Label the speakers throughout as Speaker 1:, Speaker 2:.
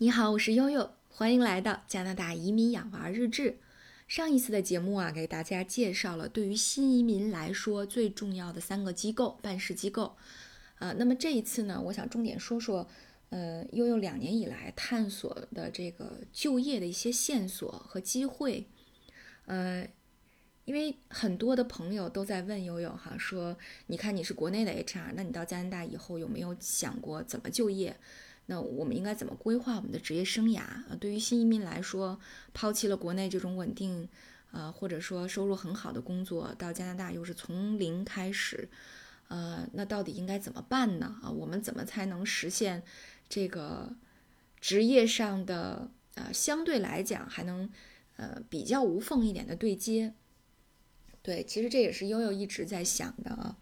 Speaker 1: 你好，我是悠悠，欢迎来到加拿大移民养娃日志。上一次的节目啊，给大家介绍了对于新移民来说最重要的三个机构办事机构。呃，那么这一次呢，我想重点说说，呃，悠悠两年以来探索的这个就业的一些线索和机会。呃，因为很多的朋友都在问悠悠哈，说你看你是国内的 HR，那你到加拿大以后有没有想过怎么就业？那我们应该怎么规划我们的职业生涯啊？对于新移民来说，抛弃了国内这种稳定，呃，或者说收入很好的工作，到加拿大又是从零开始，呃，那到底应该怎么办呢？啊，我们怎么才能实现这个职业上的呃相对来讲还能呃比较无缝一点的对接？对，其实这也是悠悠一直在想的啊。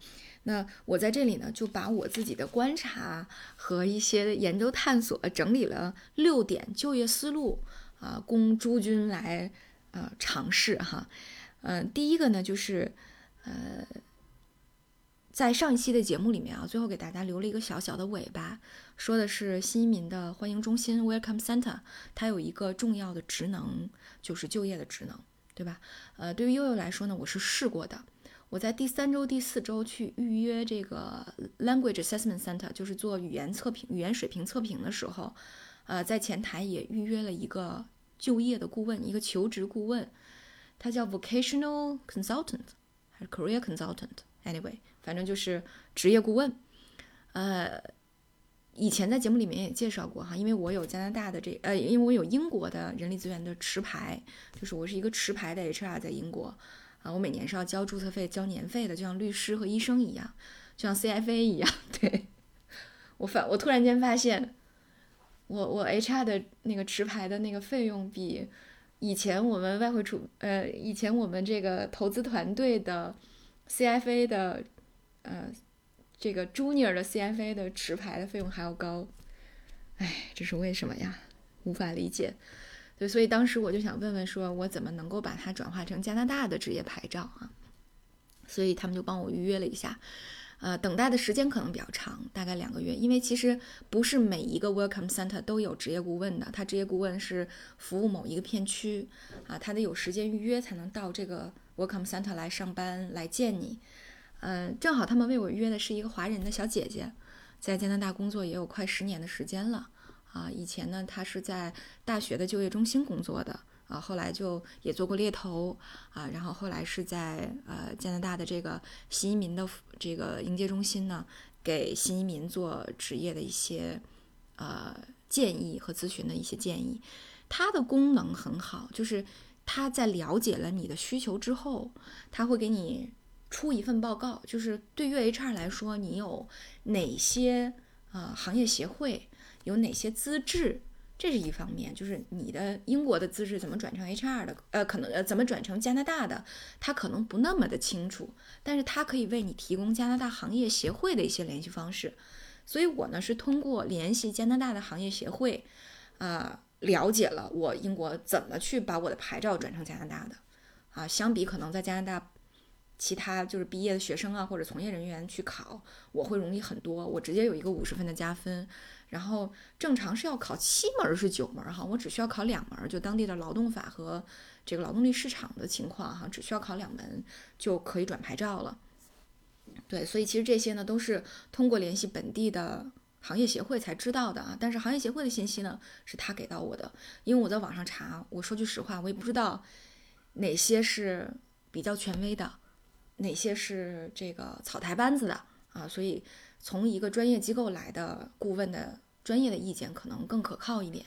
Speaker 1: 那我在这里呢，就把我自己的观察和一些研究探索整理了六点就业思路啊，供诸君来呃尝试哈。嗯，第一个呢，就是呃，在上一期的节目里面啊，最后给大家留了一个小小的尾巴，说的是新移民的欢迎中心 （Welcome Center），它有一个重要的职能，就是就业的职能，对吧？呃，对于悠悠来说呢，我是试过的。我在第三周、第四周去预约这个 Language Assessment Center，就是做语言测评、语言水平测评的时候，呃，在前台也预约了一个就业的顾问，一个求职顾问，他叫 Vocational Consultant 还是 Career Consultant？Anyway，反正就是职业顾问。呃，以前在节目里面也介绍过哈，因为我有加拿大的这呃，因为我有英国的人力资源的持牌，就是我是一个持牌的 HR 在英国。啊，我每年是要交注册费、交年费的，就像律师和医生一样，就像 CFA 一样。对我反，我突然间发现，我我 HR 的那个持牌的那个费用比以前我们外汇储呃，以前我们这个投资团队的 CFA 的呃这个 Junior 的 CFA 的持牌的费用还要高。哎，这是为什么呀？无法理解。对，所以当时我就想问问，说我怎么能够把它转化成加拿大的职业牌照啊？所以他们就帮我预约了一下，呃，等待的时间可能比较长，大概两个月，因为其实不是每一个 Welcome Center 都有职业顾问的，他职业顾问是服务某一个片区啊，他得有时间预约才能到这个 Welcome Center 来上班来见你。嗯，正好他们为我约的是一个华人的小姐姐，在加拿大工作也有快十年的时间了。啊，以前呢，他是在大学的就业中心工作的啊，后来就也做过猎头啊，然后后来是在呃加拿大的这个新移民的这个迎接中心呢，给新移民做职业的一些呃建议和咨询的一些建议。它的功能很好，就是他在了解了你的需求之后，他会给你出一份报告，就是对于 HR 来说，你有哪些呃行业协会。有哪些资质？这是一方面，就是你的英国的资质怎么转成 HR 的？呃，可能呃怎么转成加拿大的？他可能不那么的清楚，但是他可以为你提供加拿大行业协会的一些联系方式。所以我呢是通过联系加拿大的行业协会，啊，了解了我英国怎么去把我的牌照转成加拿大的。啊，相比可能在加拿大其他就是毕业的学生啊或者从业人员去考，我会容易很多。我直接有一个五十分的加分。然后正常是要考七门是九门哈，我只需要考两门，就当地的劳动法和这个劳动力市场的情况哈，只需要考两门就可以转牌照了。对，所以其实这些呢都是通过联系本地的行业协会才知道的啊。但是行业协会的信息呢是他给到我的，因为我在网上查，我说句实话，我也不知道哪些是比较权威的，哪些是这个草台班子的啊，所以。从一个专业机构来的顾问的专业的意见可能更可靠一点，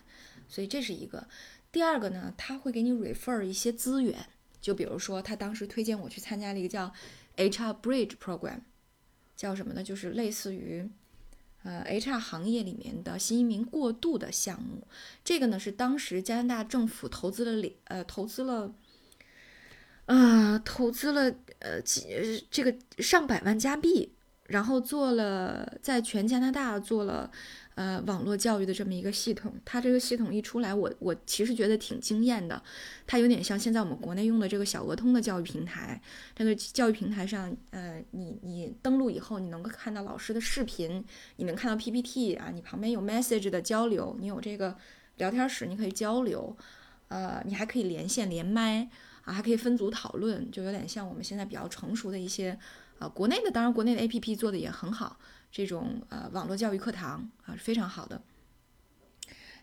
Speaker 1: 所以这是一个。第二个呢，他会给你 refer 一些资源，就比如说他当时推荐我去参加了一个叫 HR Bridge Program，叫什么呢？就是类似于呃 HR 行业里面的新移民过渡的项目。这个呢是当时加拿大政府投资了呃投资了啊投资了呃几这个上百万加币。然后做了在全加拿大做了，呃，网络教育的这么一个系统。它这个系统一出来，我我其实觉得挺惊艳的。它有点像现在我们国内用的这个小鹅通的教育平台。这个教育平台上，呃，你你登录以后，你能够看到老师的视频，你能看到 PPT 啊，你旁边有 message 的交流，你有这个聊天室，你可以交流，呃，你还可以连线连麦啊，还可以分组讨论，就有点像我们现在比较成熟的一些，啊，国内的，当然国内的 APP 做的也很好，这种呃网络教育课堂啊是非常好的。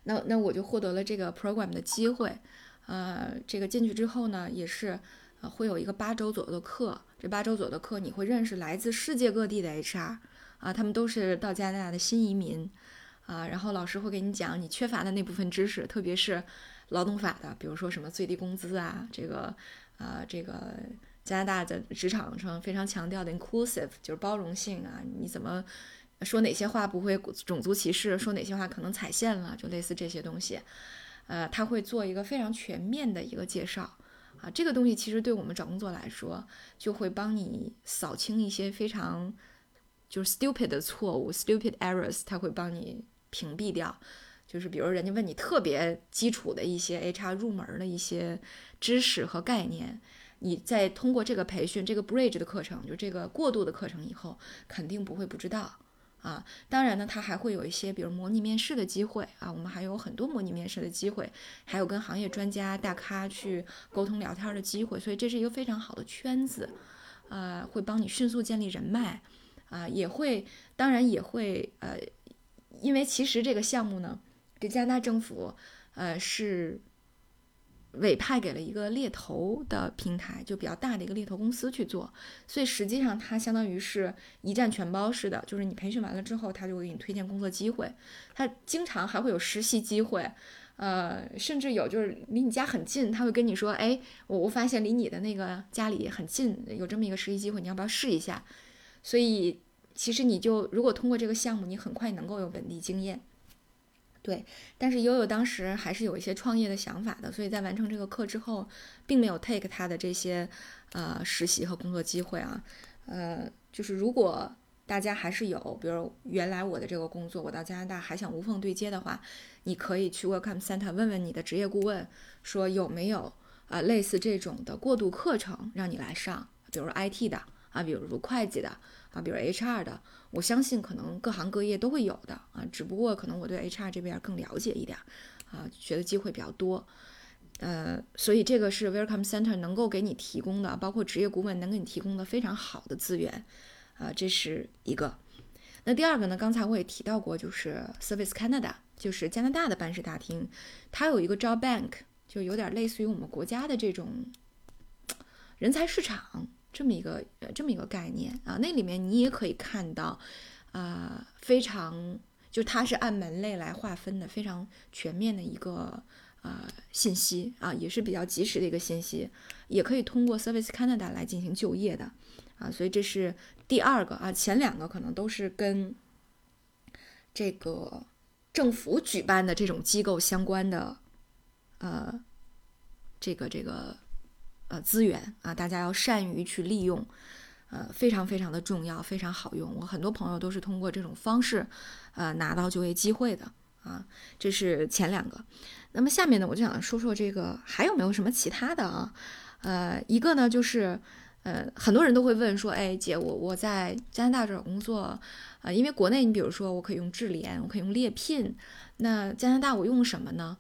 Speaker 1: 那那我就获得了这个 program 的机会，呃，这个进去之后呢，也是呃会有一个八周左右的课，这八周左右的课你会认识来自世界各地的 HR，啊，他们都是到加拿大的新移民，啊，然后老师会给你讲你缺乏的那部分知识，特别是劳动法的，比如说什么最低工资啊，这个啊这个加拿大的职场上非常强调的 inclusive 就是包容性啊，你怎么？说哪些话不会种族歧视，说哪些话可能踩线了，就类似这些东西，呃，他会做一个非常全面的一个介绍，啊，这个东西其实对我们找工作来说，就会帮你扫清一些非常就是 stupid 的错误，stupid errors，他会帮你屏蔽掉，就是比如人家问你特别基础的一些 HR 入门的一些知识和概念。你在通过这个培训，这个 bridge 的课程，就这个过渡的课程以后，肯定不会不知道。啊，当然呢，它还会有一些，比如模拟面试的机会啊，我们还有很多模拟面试的机会，还有跟行业专家、大咖去沟通聊天的机会，所以这是一个非常好的圈子，呃，会帮你迅速建立人脉，啊，也会，当然也会，呃，因为其实这个项目呢，这加拿大政府，呃，是。委派给了一个猎头的平台，就比较大的一个猎头公司去做，所以实际上它相当于是一站全包式的，就是你培训完了之后，他就给你推荐工作机会，他经常还会有实习机会，呃，甚至有就是离你家很近，他会跟你说，哎，我我发现离你的那个家里很近，有这么一个实习机会，你要不要试一下？所以其实你就如果通过这个项目，你很快能够有本地经验。对，但是悠悠当时还是有一些创业的想法的，所以在完成这个课之后，并没有 take 他的这些呃实习和工作机会啊。呃，就是如果大家还是有，比如原来我的这个工作，我到加拿大还想无缝对接的话，你可以去 Welcome Center 问问你的职业顾问，说有没有啊类似这种的过渡课程让你来上，比如 IT 的啊，比如会计的啊，比如 HR 的。我相信可能各行各业都会有的啊，只不过可能我对 HR 这边更了解一点，啊，学的机会比较多，呃，所以这个是 Welcome Center 能够给你提供的，包括职业顾问能给你提供的非常好的资源，啊，这是一个。那第二个呢，刚才我也提到过，就是 Service Canada，就是加拿大的办事大厅，它有一个 Job Bank，就有点类似于我们国家的这种人才市场。这么一个呃，这么一个概念啊，那里面你也可以看到，啊，非常就它是按门类来划分的，非常全面的一个啊信息啊，也是比较及时的一个信息，也可以通过 Service Canada 来进行就业的啊，所以这是第二个啊，前两个可能都是跟这个政府举办的这种机构相关的，呃，这个这个。呃，资源啊，大家要善于去利用，呃，非常非常的重要，非常好用。我很多朋友都是通过这种方式，呃，拿到就业机会的啊。这是前两个。那么下面呢，我就想说说这个还有没有什么其他的啊？呃，一个呢就是，呃，很多人都会问说，哎，姐，我我在加拿大找工作，啊，因为国内你比如说我可以用智联，我可以用猎聘，那加拿大我用什么呢？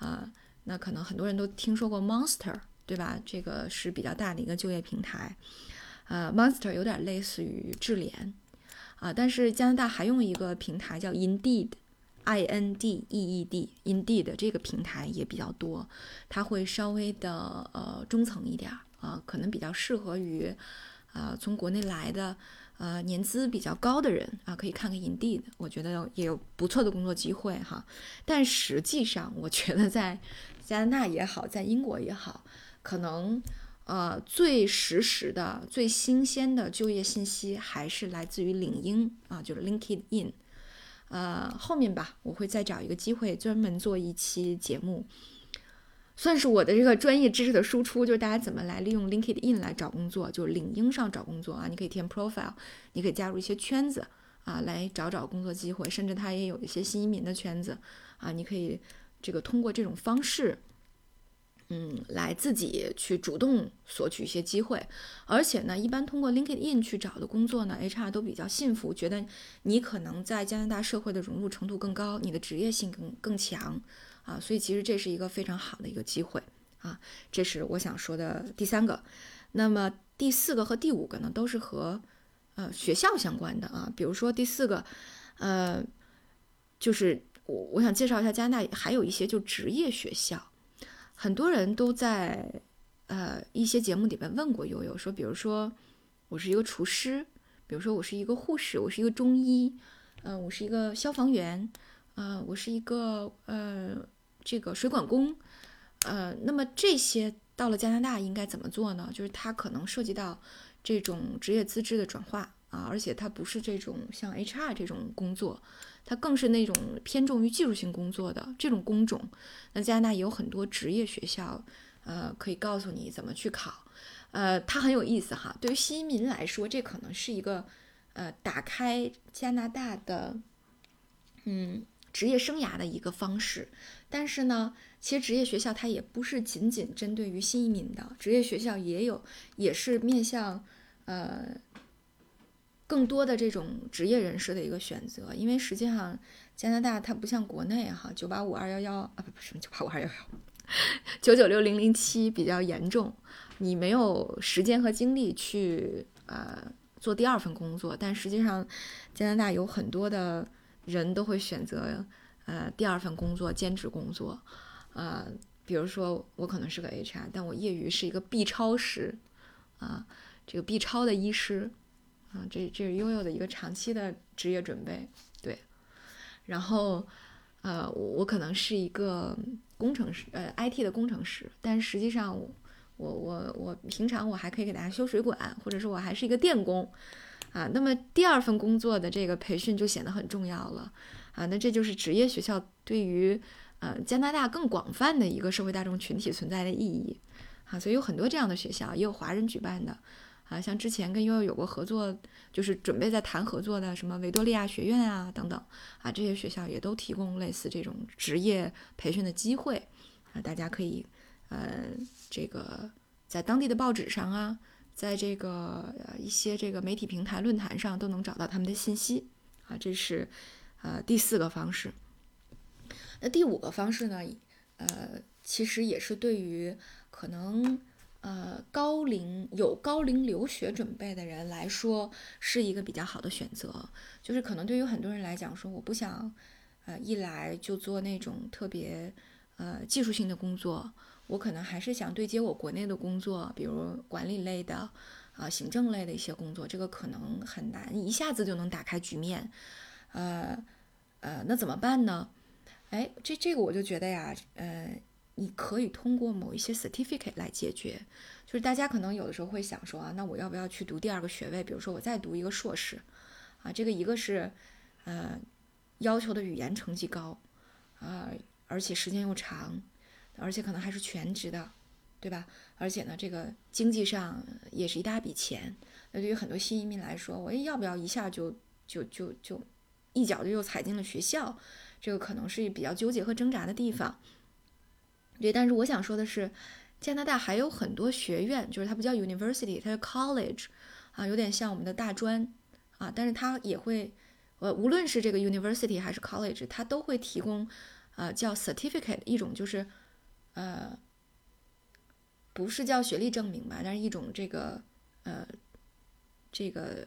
Speaker 1: 啊，那可能很多人都听说过 Monster。对吧？这个是比较大的一个就业平台，呃，Monster 有点类似于智联，啊，但是加拿大还用一个平台叫 Indeed，I N D E E D，Indeed 这个平台也比较多，它会稍微的呃中层一点啊，可能比较适合于啊从国内来的呃年资比较高的人啊，可以看看 Indeed，我觉得也有不错的工作机会哈。但实际上，我觉得在加拿大也好，在英国也好。可能，呃，最实时的、最新鲜的就业信息还是来自于领英啊，就是 LinkedIn。呃，后面吧，我会再找一个机会专门做一期节目，算是我的这个专业知识的输出，就是大家怎么来利用 LinkedIn 来找工作，就是领英上找工作啊，你可以填 profile，你可以加入一些圈子啊，来找找工作机会，甚至它也有一些新移民的圈子啊，你可以这个通过这种方式。嗯，来自己去主动索取一些机会，而且呢，一般通过 LinkedIn 去找的工作呢，HR 都比较信服，觉得你可能在加拿大社会的融入程度更高，你的职业性更更强，啊，所以其实这是一个非常好的一个机会。啊，这是我想说的第三个。那么第四个和第五个呢，都是和呃学校相关的。啊，比如说第四个，呃，就是我我想介绍一下加拿大还有一些就职业学校，很多人都在呃一些节目里面问过悠悠说，比如说我是一个厨师，比如说我是一个护士，我是一个中医，嗯，我是一个消防员，呃，我是一个呃这个水管工，呃，那么这些到了加拿大应该怎么做呢？就是它可能涉及到。这种职业资质的转化啊，而且它不是这种像 HR 这种工作，它更是那种偏重于技术性工作的这种工种。那加拿大也有很多职业学校，呃，可以告诉你怎么去考。呃，它很有意思哈。对于新移民来说，这可能是一个呃打开加拿大的嗯职业生涯的一个方式。但是呢，其实职业学校它也不是仅仅针对于新移民的，职业学校也有，也是面向。呃，更多的这种职业人士的一个选择，因为实际上加拿大它不像国内哈，九八五二幺幺啊，不不是九八五二幺幺，九九六零零七比较严重，你没有时间和精力去呃做第二份工作，但实际上加拿大有很多的人都会选择呃第二份工作兼职工作，呃，比如说我可能是个 HR，但我业余是一个 B 超师啊。这个 B 超的医师，啊，这这是悠悠的一个长期的职业准备，对。然后，呃，我我可能是一个工程师，呃，IT 的工程师，但实际上我我我平常我还可以给大家修水管，或者说我还是一个电工，啊，那么第二份工作的这个培训就显得很重要了，啊，那这就是职业学校对于呃加拿大更广泛的一个社会大众群体存在的意义，啊，所以有很多这样的学校，也有华人举办的。啊，像之前跟悠悠有过合作，就是准备在谈合作的什么维多利亚学院啊等等，啊，这些学校也都提供类似这种职业培训的机会，啊，大家可以，呃，这个在当地的报纸上啊，在这个呃一些这个媒体平台论坛上都能找到他们的信息，啊，这是呃第四个方式。那第五个方式呢，呃，其实也是对于可能。呃，高龄有高龄留学准备的人来说，是一个比较好的选择。就是可能对于很多人来讲，说我不想，呃，一来就做那种特别呃技术性的工作，我可能还是想对接我国内的工作，比如管理类的，啊，行政类的一些工作，这个可能很难一下子就能打开局面。呃，呃，那怎么办呢？哎，这这个我就觉得呀，呃。你可以通过某一些 certificate 来解决，就是大家可能有的时候会想说啊，那我要不要去读第二个学位？比如说我再读一个硕士，啊，这个一个是，呃，要求的语言成绩高，啊，而且时间又长，而且可能还是全职的，对吧？而且呢，这个经济上也是一大笔钱。那对于很多新移民来说，我要不要一下就就就就一脚就又踩进了学校？这个可能是比较纠结和挣扎的地方。对，但是我想说的是，加拿大还有很多学院，就是它不叫 university，它是 college，啊，有点像我们的大专，啊，但是它也会，呃，无论是这个 university 还是 college，它都会提供，呃，叫 certificate，一种就是，呃，不是叫学历证明吧，但是一种这个，呃，这个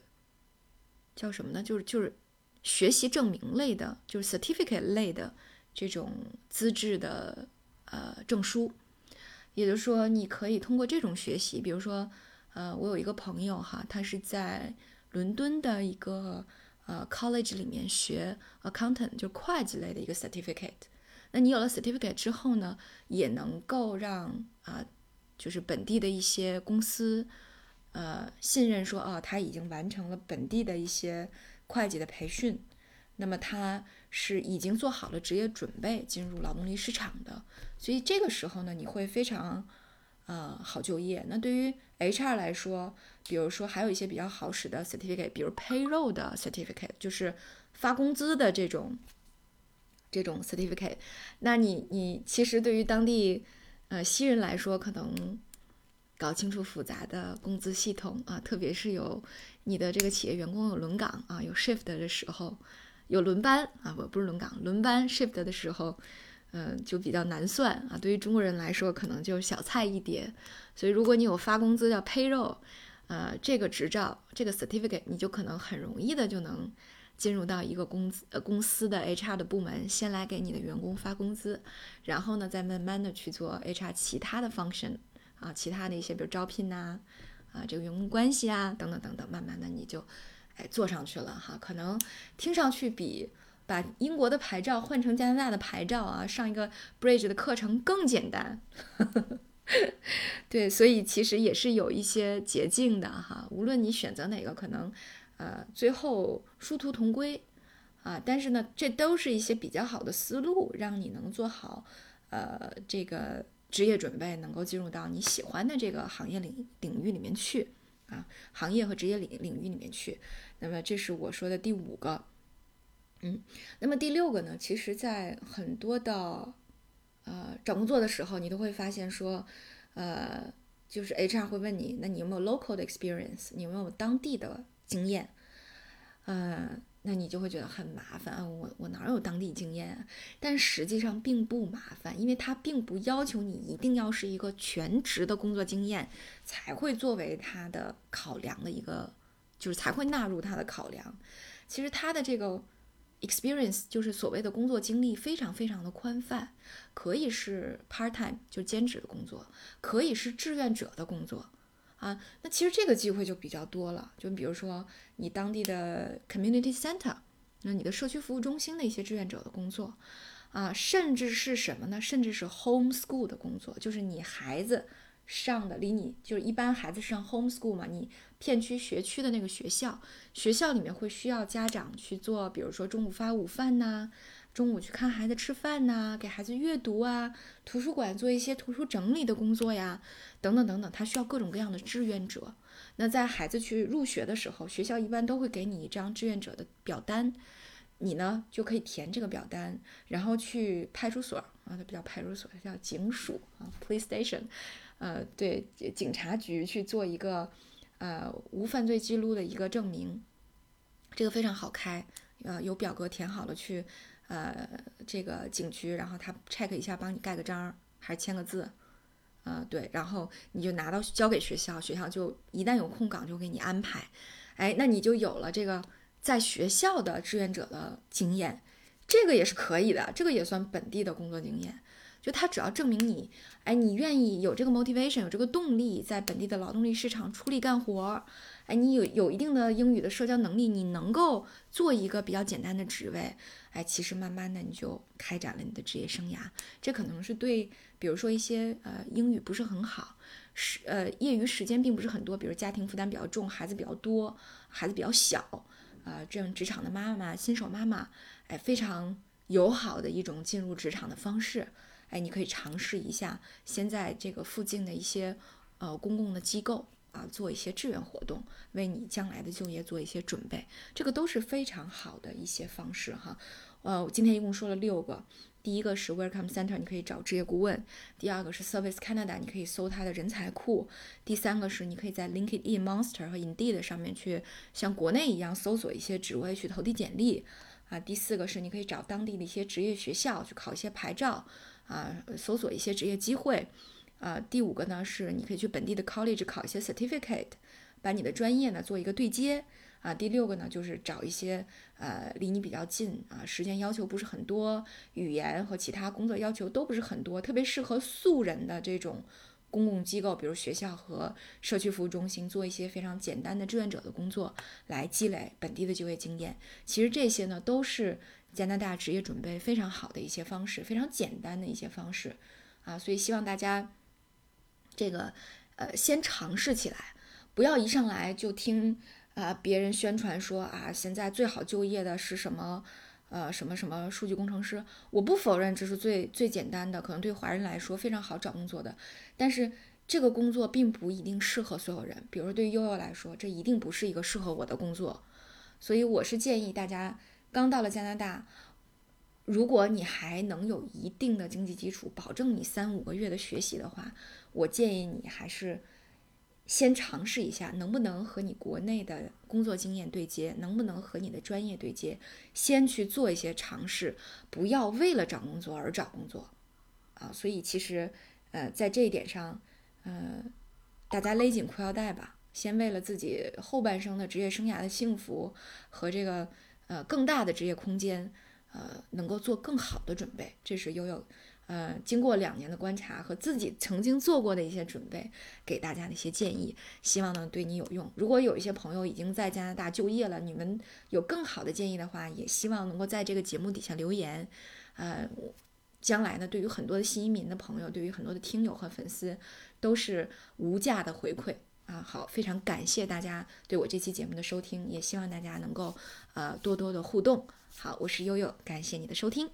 Speaker 1: 叫什么呢？就是就是学习证明类的，就是 certificate 类的这种资质的。呃，证书，也就是说，你可以通过这种学习，比如说，呃，我有一个朋友哈，他是在伦敦的一个呃 college 里面学 accountant，就会计类的一个 certificate。那你有了 certificate 之后呢，也能够让啊，就是本地的一些公司，呃，信任说，哦，他已经完成了本地的一些会计的培训，那么他是已经做好了职业准备进入劳动力市场的。所以这个时候呢，你会非常，呃，好就业。那对于 HR 来说，比如说还有一些比较好使的 certificate，比如 payroll 的 certificate，就是发工资的这种这种 certificate。那你你其实对于当地呃新人来说，可能搞清楚复杂的工资系统啊，特别是有你的这个企业员工有轮岗啊，有 shift 的时候，有轮班啊，不不是轮岗，轮班 shift 的时候。嗯，就比较难算啊。对于中国人来说，可能就是小菜一碟。所以，如果你有发工资叫 payroll，呃，这个执照，这个 certificate，你就可能很容易的就能进入到一个公司呃公司的 HR 的部门，先来给你的员工发工资，然后呢，再慢慢的去做 HR 其他的 function 啊，其他的一些比如招聘呐，啊，这个员工关系啊，等等等等，慢慢的你就哎做上去了哈。可能听上去比把英国的牌照换成加拿大的牌照啊，上一个 bridge 的课程更简单。对，所以其实也是有一些捷径的哈。无论你选择哪个，可能，呃，最后殊途同归，啊，但是呢，这都是一些比较好的思路，让你能做好，呃，这个职业准备，能够进入到你喜欢的这个行业领领域里面去，啊，行业和职业领领域里面去。那么这是我说的第五个，嗯，那么第六个呢，其实在很多的。呃，找工作的时候，你都会发现说，呃，就是 HR 会问你，那你有没有 local 的 experience，你有没有当地的经验？呃，那你就会觉得很麻烦啊，我我哪有当地经验啊？但实际上并不麻烦，因为他并不要求你一定要是一个全职的工作经验才会作为他的考量的一个，就是才会纳入他的考量。其实他的这个。experience 就是所谓的工作经历，非常非常的宽泛，可以是 part time 就兼职的工作，可以是志愿者的工作，啊，那其实这个机会就比较多了。就比如说你当地的 community center，那你的社区服务中心的一些志愿者的工作，啊，甚至是什么呢？甚至是 home school 的工作，就是你孩子。上的离你就是一般孩子上 home school 嘛，你片区学区的那个学校，学校里面会需要家长去做，比如说中午发午饭呐，中午去看孩子吃饭呐，给孩子阅读啊，图书馆做一些图书整理的工作呀，等等等等，他需要各种各样的志愿者。那在孩子去入学的时候，学校一般都会给你一张志愿者的表单，你呢就可以填这个表单，然后去派出所啊，它不叫派出所，它叫警署啊，police station。呃，对，警察局去做一个呃无犯罪记录的一个证明，这个非常好开，呃，有表格填好了去呃这个景区，然后他 check 一下，帮你盖个章还是签个字，呃，对，然后你就拿到交给学校，学校就一旦有空岗就给你安排，哎，那你就有了这个在学校的志愿者的经验，这个也是可以的，这个也算本地的工作经验。就他只要证明你，哎，你愿意有这个 motivation，有这个动力，在本地的劳动力市场出力干活，哎，你有有一定的英语的社交能力，你能够做一个比较简单的职位，哎，其实慢慢的你就开展了你的职业生涯。这可能是对，比如说一些呃英语不是很好，是呃业余时间并不是很多，比如家庭负担比较重，孩子比较多，孩子比较小，啊，这样职场的妈妈、新手妈妈，哎，非常友好的一种进入职场的方式。哎，你可以尝试一下，先在这个附近的一些呃公共的机构啊做一些志愿活动，为你将来的就业做一些准备，这个都是非常好的一些方式哈。呃，我今天一共说了六个，第一个是 Welcome Center，你可以找职业顾问；第二个是 Service Canada，你可以搜它的人才库；第三个是你可以在 LinkedIn、Monster 和 Indeed 上面去像国内一样搜索一些职位去投递简历啊；第四个是你可以找当地的一些职业学校去考一些牌照。啊，搜索一些职业机会，啊，第五个呢是你可以去本地的 college 考一些 certificate，把你的专业呢做一个对接，啊，第六个呢就是找一些呃离你比较近啊，时间要求不是很多，语言和其他工作要求都不是很多，特别适合素人的这种公共机构，比如学校和社区服务中心，做一些非常简单的志愿者的工作，来积累本地的就业经验。其实这些呢都是。加拿大职业准备非常好的一些方式，非常简单的一些方式，啊，所以希望大家这个呃先尝试起来，不要一上来就听啊别人宣传说啊现在最好就业的是什么呃什么什么数据工程师。我不否认这是最最简单的，可能对华人来说非常好找工作的，但是这个工作并不一定适合所有人。比如说对于悠悠来说，这一定不是一个适合我的工作，所以我是建议大家。刚到了加拿大，如果你还能有一定的经济基础，保证你三五个月的学习的话，我建议你还是先尝试一下，能不能和你国内的工作经验对接，能不能和你的专业对接，先去做一些尝试，不要为了找工作而找工作，啊，所以其实，呃，在这一点上，呃，大家勒紧裤腰带吧，先为了自己后半生的职业生涯的幸福和这个呃更大的职业空间，呃，能够做更好的准备，这是悠悠。呃，经过两年的观察和自己曾经做过的一些准备，给大家的一些建议，希望呢对你有用。如果有一些朋友已经在加拿大就业了，你们有更好的建议的话，也希望能够在这个节目底下留言。呃，将来呢，对于很多的新移民的朋友，对于很多的听友和粉丝，都是无价的回馈啊。好，非常感谢大家对我这期节目的收听，也希望大家能够呃多多的互动。好，我是悠悠，感谢你的收听。